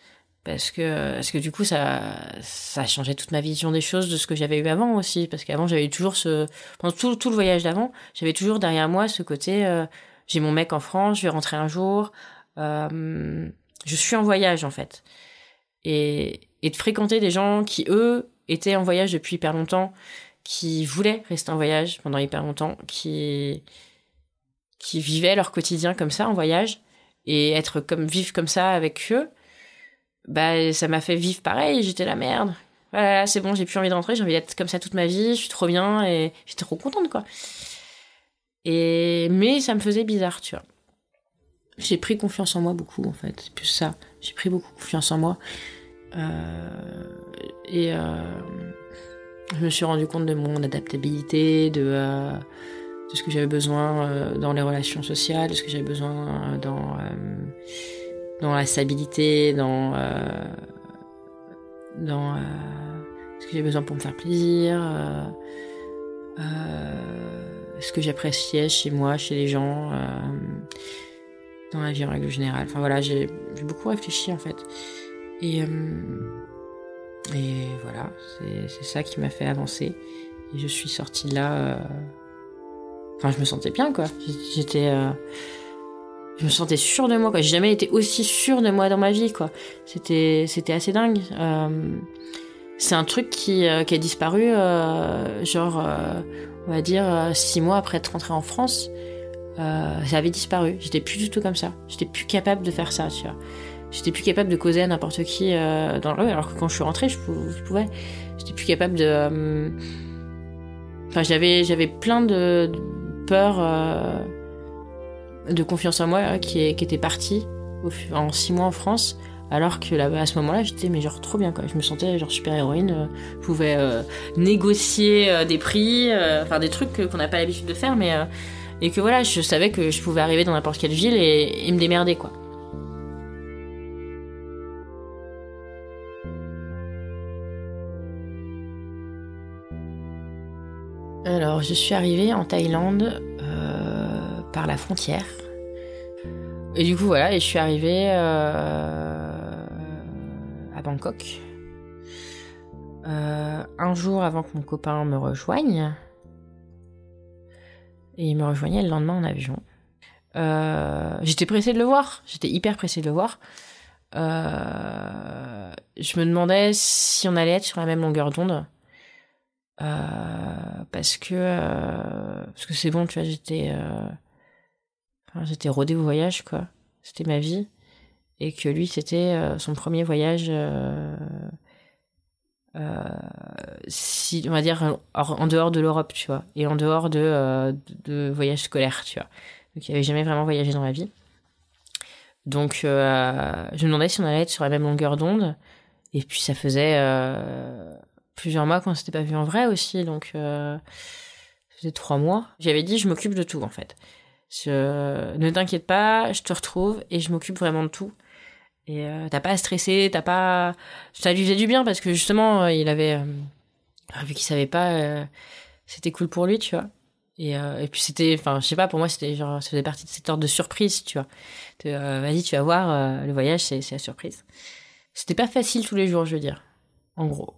parce que, parce que du coup, ça, ça changé toute ma vision des choses, de ce que j'avais eu avant aussi. Parce qu'avant, j'avais toujours ce, pendant tout, tout le voyage d'avant, j'avais toujours derrière moi ce côté, euh, j'ai mon mec en France, je vais rentrer un jour, euh, je suis en voyage, en fait. Et, et de fréquenter des gens qui, eux, étaient en voyage depuis hyper longtemps, qui voulaient rester en voyage pendant hyper longtemps, qui, qui vivaient leur quotidien comme ça en voyage et être comme vivre comme ça avec eux, bah ça m'a fait vivre pareil. J'étais la merde. Voilà, c'est bon, j'ai plus envie de rentrer, j'ai envie d'être comme ça toute ma vie, je suis trop bien et j'étais trop contente quoi. Et mais ça me faisait bizarre, tu vois. J'ai pris confiance en moi beaucoup en fait, c'est plus ça. J'ai pris beaucoup confiance en moi. Euh, et euh, je me suis rendu compte de mon adaptabilité, de, euh, ce que j'avais besoin euh, dans les relations sociales, de ce que j'avais besoin euh, dans, dans la stabilité, dans, dans ce que j'avais besoin pour me faire plaisir, ce que j'appréciais chez moi, chez les gens, dans la vie en règle générale. Enfin voilà, j'ai beaucoup réfléchi en fait. Et et voilà, c'est ça qui m'a fait avancer. Et je suis sortie de là. Euh, enfin, je me sentais bien, quoi. J'étais. Euh, je me sentais sûre de moi, quoi. J'ai jamais été aussi sûre de moi dans ma vie, quoi. C'était, assez dingue. Euh, C'est un truc qui, qui a disparu, genre, on va dire, six mois après être rentrée en France. ça avait disparu. J'étais plus du tout comme ça. J'étais plus capable de faire ça, tu vois. J'étais plus capable de causer à n'importe qui dans le rue, alors que quand je suis rentrée, je, pouvais. J'étais plus capable de. Enfin, j'avais, j'avais plein de, peur, de confiance en moi qui, qui était partie en six mois en France. Alors que là, à ce moment-là, j'étais mais genre trop bien quoi. Je me sentais genre super héroïne. Euh, je pouvais euh, négocier euh, des prix, enfin des trucs qu'on n'a pas l'habitude de faire, mais et que voilà, je savais que je pouvais arriver dans n'importe quelle ville et, et, me démerder quoi. Je suis arrivée en Thaïlande par la frontière. Et du coup, voilà, je suis arrivée Bangkok. Euh, un jour avant que mon copain me rejoigne. Et il me rejoignait le lendemain en avion. Euh, j'étais pressée de le voir. J'étais hyper pressée de le voir. Euh, je me demandais si on allait être sur la même longueur d'onde. Parce que parce que c'est bon, tu vois, j'étais j'étais rodée au voyage quoi. C'était ma vie. Et que lui c'était euh, son premier voyage euh, euh, si on va dire en dehors de l'Europe tu vois. Et en dehors de, de, voyage scolaire tu vois. Donc il avait jamais vraiment voyagé dans la vie. Donc je me demandais si on allait être sur la même longueur d'onde. Et puis ça faisait plusieurs mois qu'on s'était pas vu en vrai aussi donc ça faisait trois mois j'avais dit je m'occupe de tout en fait je... ne t'inquiète pas je te retrouve et je m'occupe vraiment de tout et euh, t'as pas à stresser, t'as pas. Ça lui faisait du bien parce que justement, euh, il avait. Euh, vu qu'il savait pas, c'était cool pour lui, tu vois. Et, et puis c'était. Enfin, je sais pas, pour moi, c'était genre. Ça faisait partie de cette ordre de surprise, tu vois. Vas-y, tu vas voir, le voyage, c'est la surprise. C'était pas facile tous les jours, je veux dire. En gros.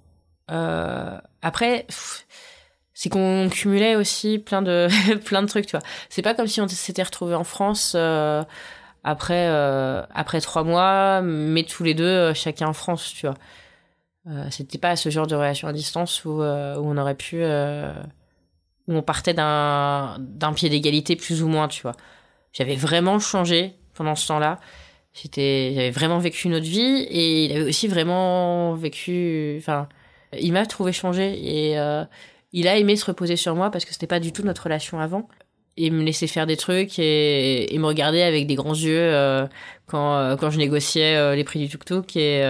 Après. c'est qu'on cumulait aussi plein de <laughs> plein de trucs, tu vois. C'est pas comme si on s'était retrouvé en France après euh, après trois mois, mais tous les deux euh, chacun en France, tu vois. Euh, c'était pas ce genre de relation à distance où, on aurait pu où on partait d'un pied d'égalité plus ou moins, tu vois. J'avais vraiment changé pendant ce temps-là. J'avais vraiment vécu une autre vie et il avait aussi vraiment vécu enfin il m'a trouvé changé et il a aimé se reposer sur moi parce que c'était pas du tout notre relation avant. Et me laisser faire des trucs et, me regarder avec des grands yeux euh, quand, euh, quand je négociais euh, les prix du tuk-tuk et,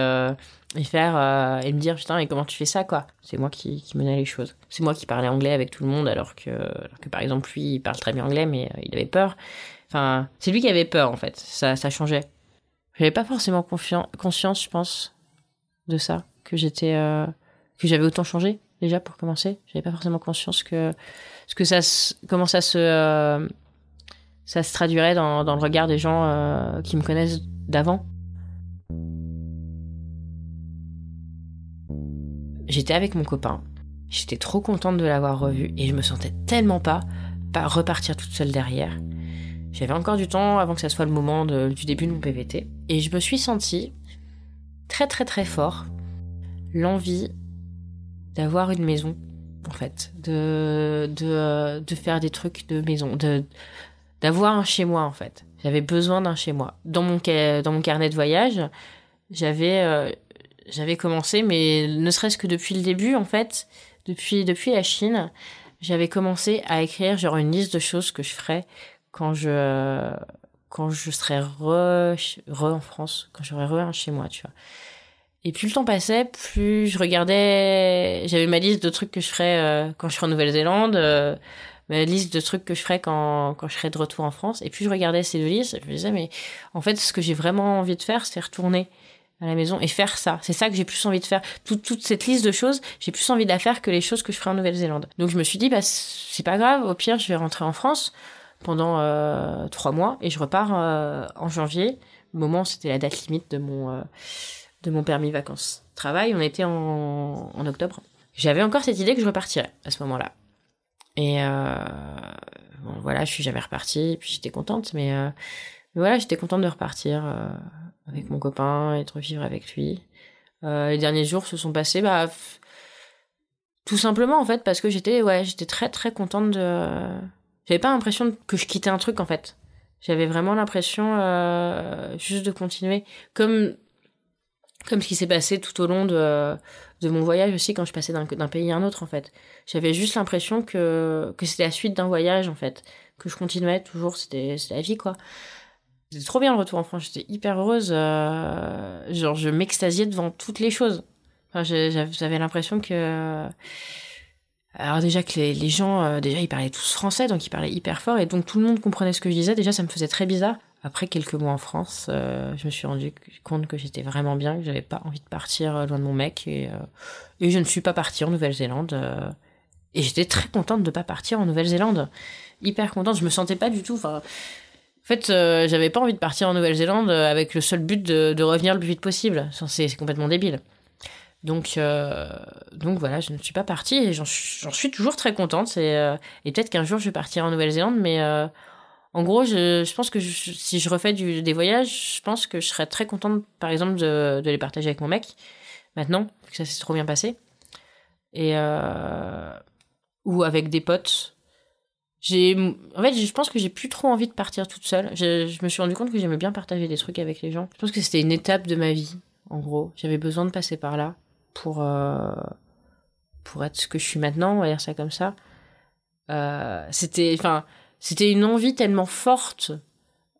me dire putain mais comment tu fais ça quoi? C'est moi qui, qui menais les choses. C'est moi qui parlais anglais avec tout le monde alors que, alors que par exemple lui il parle très bien anglais mais il avait peur. Enfin c'est lui qui avait peur en fait. Ça ça changeait. J'avais pas forcément conscience je pense de ça que j'étais que j'avais autant changé déjà pour commencer j'avais pas forcément conscience que ce que ça comment ça se euh, ça se traduirait dans, dans, le regard des gens euh, qui me connaissent d'avant. J'étais avec mon copain. J'étais trop contente de l'avoir revu et je me sentais tellement pas pas repartir toute seule derrière. J'avais encore du temps avant que ça soit le moment du début de mon PVT et je me suis sentie très très très fort l'envie d'avoir une maison en fait, de, de, de faire des trucs de maison, de d'avoir un chez moi en fait. J'avais besoin d'un chez moi. Dans mon dans mon carnet de voyage, j'avais euh, j'avais commencé, mais ne serait-ce que depuis le début en fait, depuis depuis la Chine, j'avais commencé à écrire genre une liste de choses que je ferais quand je quand je serais re, re en France, quand j'aurais re un chez moi, tu vois. Et plus le temps passait, plus je regardais. J'avais ma liste de trucs que je ferais euh, quand je serais en Nouvelle-Zélande, euh, ma liste de trucs que je ferais quand, quand je serais de retour en France. Et puis je regardais ces deux listes, je me disais, mais en fait, ce que j'ai vraiment envie de faire, c'est retourner à la maison et faire ça. C'est ça que j'ai plus envie de faire. Toute, toute cette liste de choses, j'ai plus envie de la faire que les choses que je ferais en Nouvelle-Zélande. Donc je me suis dit, bah, c'est pas grave, au pire, je vais rentrer en France pendant euh, trois mois et je repars en janvier. Au moment, c'était la date limite de mon de mon permis vacances travail. On était en, octobre. J'avais encore cette idée que je repartirais à ce moment-là. Et euh, voilà, je suis jamais repartie. Puis j'étais contente, mais, euh, voilà, j'étais contente de repartir euh, avec mon copain et de revivre avec lui. les derniers jours se sont passés bah tout simplement en fait parce que j'étais ouais j'étais très très contente de j'avais pas l'impression que je quittais un truc en fait j'avais vraiment l'impression juste de continuer comme comme ce qui s'est passé tout au long de de mon voyage aussi quand je passais d'un pays à un autre en fait j'avais juste l'impression que c'était la suite d'un voyage en fait que je continuais toujours c'était la vie quoi c'était trop bien le retour en France j'étais hyper heureuse euh, genre je m'extasiais devant toutes les choses j'avais l'impression que alors déjà que les, gens, euh, déjà ils parlaient tous français, donc ils parlaient hyper fort, et donc tout le monde comprenait ce que je disais. Déjà ça me faisait très bizarre. Après quelques mois en France, euh, je me suis rendu compte que j'étais vraiment bien, que j'avais pas envie de partir euh, loin de mon mec, et, et je ne suis pas partie en Nouvelle-Zélande. et j'étais très contente de pas partir en Nouvelle-Zélande, hyper contente. Je me sentais pas du tout. Enfin, en fait, j'avais pas envie de partir en Nouvelle-Zélande avec le seul but de, de revenir le plus vite possible. C'est complètement débile. Donc, euh, donc voilà, je ne suis pas partie et j'en suis toujours très contente. Et, euh, peut-être qu'un jour je vais partir en Nouvelle-Zélande, mais euh, en gros, je, pense que si je refais du, des voyages, je pense que je serais très contente, par exemple, de, les partager avec mon mec maintenant, que ça s'est trop bien passé, et ou avec des potes. J'ai, en fait, je pense que j'ai plus trop envie de partir toute seule. Je, je me suis rendu compte que j'aimais bien partager des trucs avec les gens. Je pense que c'était une étape de ma vie, en gros. J'avais besoin de passer par là pour, euh, pour être ce que je suis maintenant, on va dire ça comme ça. Euh, c'était, enfin, c'était une envie tellement forte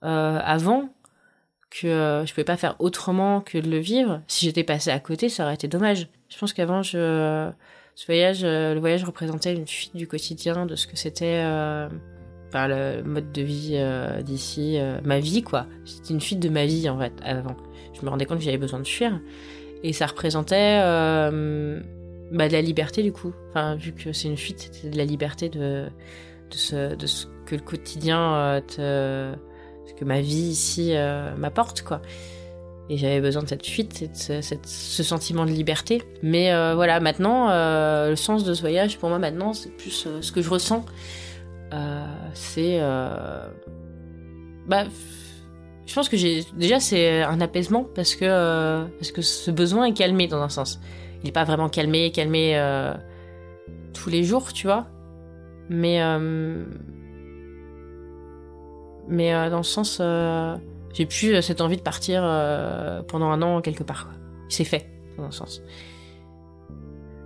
euh, avant que je pouvais pas faire autrement que de le vivre. Si j'étais passé à côté, ça aurait été dommage. Je pense qu'avant, ce voyage, le voyage représentait une fuite du quotidien, de ce que c'était, enfin, le mode de vie d'ici, ma vie, quoi. C'était une fuite de ma vie, en fait, avant. Je me rendais compte que j'avais besoin de fuir. Et ça représentait euh, bah, de la liberté du coup. Enfin, vu que c'est une fuite, c'était de la liberté de, de ce que le quotidien euh, ce que ma vie ici euh, m'apporte quoi. Et j'avais besoin de cette fuite, cette, ce sentiment de liberté. Mais euh, voilà, maintenant, le sens de ce voyage pour moi maintenant, c'est plus ce que je ressens. c'est bah je pense que j'ai déjà c'est un apaisement parce que parce que ce besoin est calmé dans un sens. Il n'est pas vraiment calmé, calmé tous les jours, tu vois. Mais mais dans le sens j'ai plus cette envie de partir pendant un an quelque part. C'est fait dans un sens.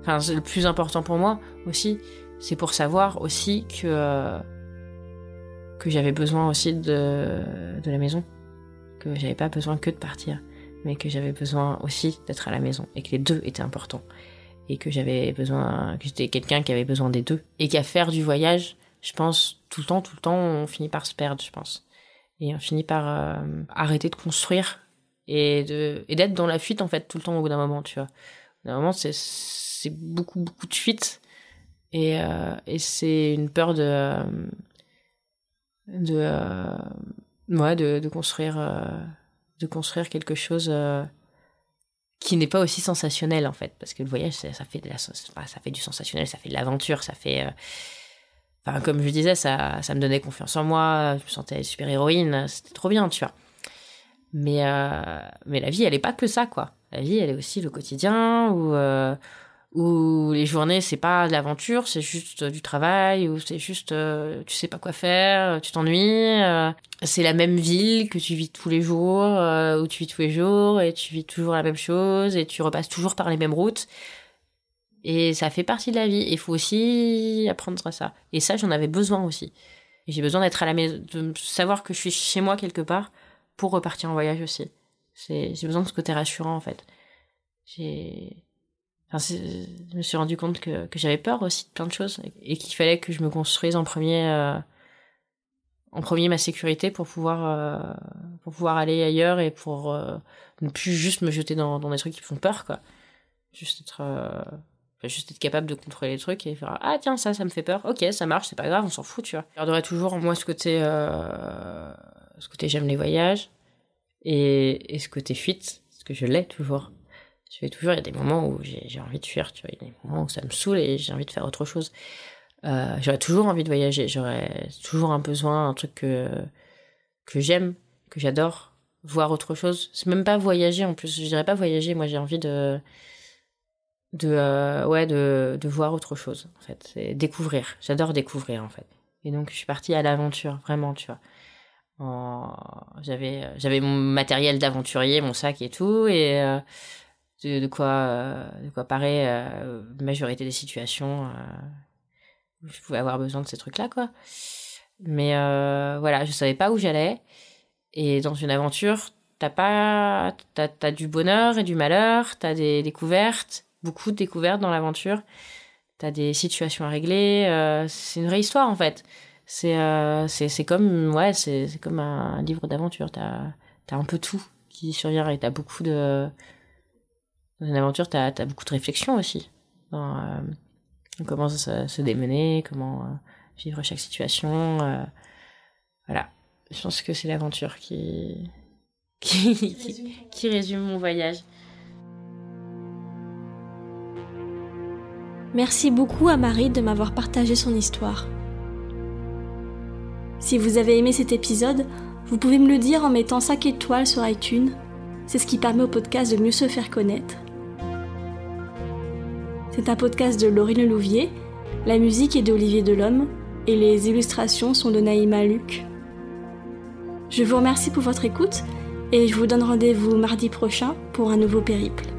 Enfin, le plus important pour moi aussi, c'est pour savoir aussi que que j'avais besoin aussi de de la maison que j'avais pas besoin que de partir, mais que j'avais besoin aussi d'être à la maison et que les deux étaient importants et que j'avais besoin, que j'étais quelqu'un qui avait besoin des deux et qu'à faire du voyage, je pense tout le temps, tout le temps, on finit par se perdre, je pense, et on finit par euh, arrêter de construire et d'être dans la fuite en fait tout le temps au bout d'un moment, tu vois. Au bout d'un moment, c'est beaucoup beaucoup de fuite. Et euh, c'est une peur de euh, de, de construire, de construire quelque chose qui n'est pas aussi sensationnel en fait, parce que le voyage, ça, fait du sensationnel, ça fait de l'aventure, ça fait, enfin comme je disais, ça, ça me donnait confiance en moi, je me sentais super héroïne, c'était trop bien, tu vois. Mais mais la vie, elle est pas que ça quoi. La vie, elle est aussi le quotidien où où les journées c'est pas de l'aventure, c'est juste du travail, ou c'est juste euh, tu sais pas quoi faire, tu t'ennuies. Euh, c'est la même ville que tu vis tous les jours, euh, où tu vis tous les jours et tu vis toujours la même chose et tu repasses toujours par les mêmes routes. Et ça fait partie de la vie. Il faut aussi apprendre ça. Et ça, j'en avais besoin aussi. J'ai besoin d'être à la maison, de savoir que je suis chez moi quelque part pour repartir en voyage aussi. J'ai besoin de ce côté rassurant en fait. J'ai je me suis rendu compte que, que j'avais peur aussi de plein de choses et qu'il fallait que je me construise en premier, euh, en premier ma sécurité pour pouvoir, euh, pour pouvoir aller ailleurs et pour euh, ne plus juste me jeter dans des trucs qui me font peur, quoi. Juste être, juste être capable de contrôler les trucs et faire ah tiens ça ça me fait peur, ok ça marche, c'est pas grave, on s'en fout, tu vois. Garderai toujours en moi ce côté, ce côté j'aime les voyages et, et ce côté fuite, parce que je l'ai toujours je fais toujours, il y a des moments où j'ai envie de fuir, tu vois, il y a des moments où ça me saoule et j'ai envie de faire autre chose. Euh, j'aurais toujours envie de voyager, j'aurais toujours un besoin, un truc que, que j'aime, que j'adore, voir autre chose. C'est même pas voyager en plus. Je dirais pas voyager. Moi, j'ai envie de de euh, ouais de, de voir autre chose en fait. C'est découvrir. J'adore découvrir en fait. Et donc je suis partie à l'aventure vraiment, tu vois. J'avais j'avais mon matériel d'aventurier, mon sac et tout et euh, de, quoi de quoi la majorité des situations où je pouvais avoir besoin de ces trucs là quoi. Mais voilà, je savais pas où j'allais et dans une aventure, t'as pas, t'as, as du bonheur et du malheur, t'as des découvertes, beaucoup de découvertes dans l'aventure, t'as des situations à régler. Euh, c'est une vraie histoire en fait. C'est, euh, comme, ouais, c'est, comme un, livre d'aventure. T'as, t'as un peu tout qui survient et t'as beaucoup de, dans une aventure, t'as, t'as beaucoup de réflexion aussi. Euh, comment se démener, comment vivre chaque situation. voilà je pense que c'est l'aventure qui... <laughs> Qui, résume mon voyage. Merci beaucoup à Marie de m'avoir partagé son histoire. Si vous avez aimé cet épisode, vous pouvez me le dire en mettant 5 étoiles sur iTunes. C'est ce qui permet au podcast de mieux se faire connaître. C'est un podcast de Laurine Louvier, la musique est d'Olivier Delhomme et les illustrations sont de Naïma Luc. Je vous remercie pour votre écoute et je vous donne rendez-vous mardi prochain pour un nouveau périple.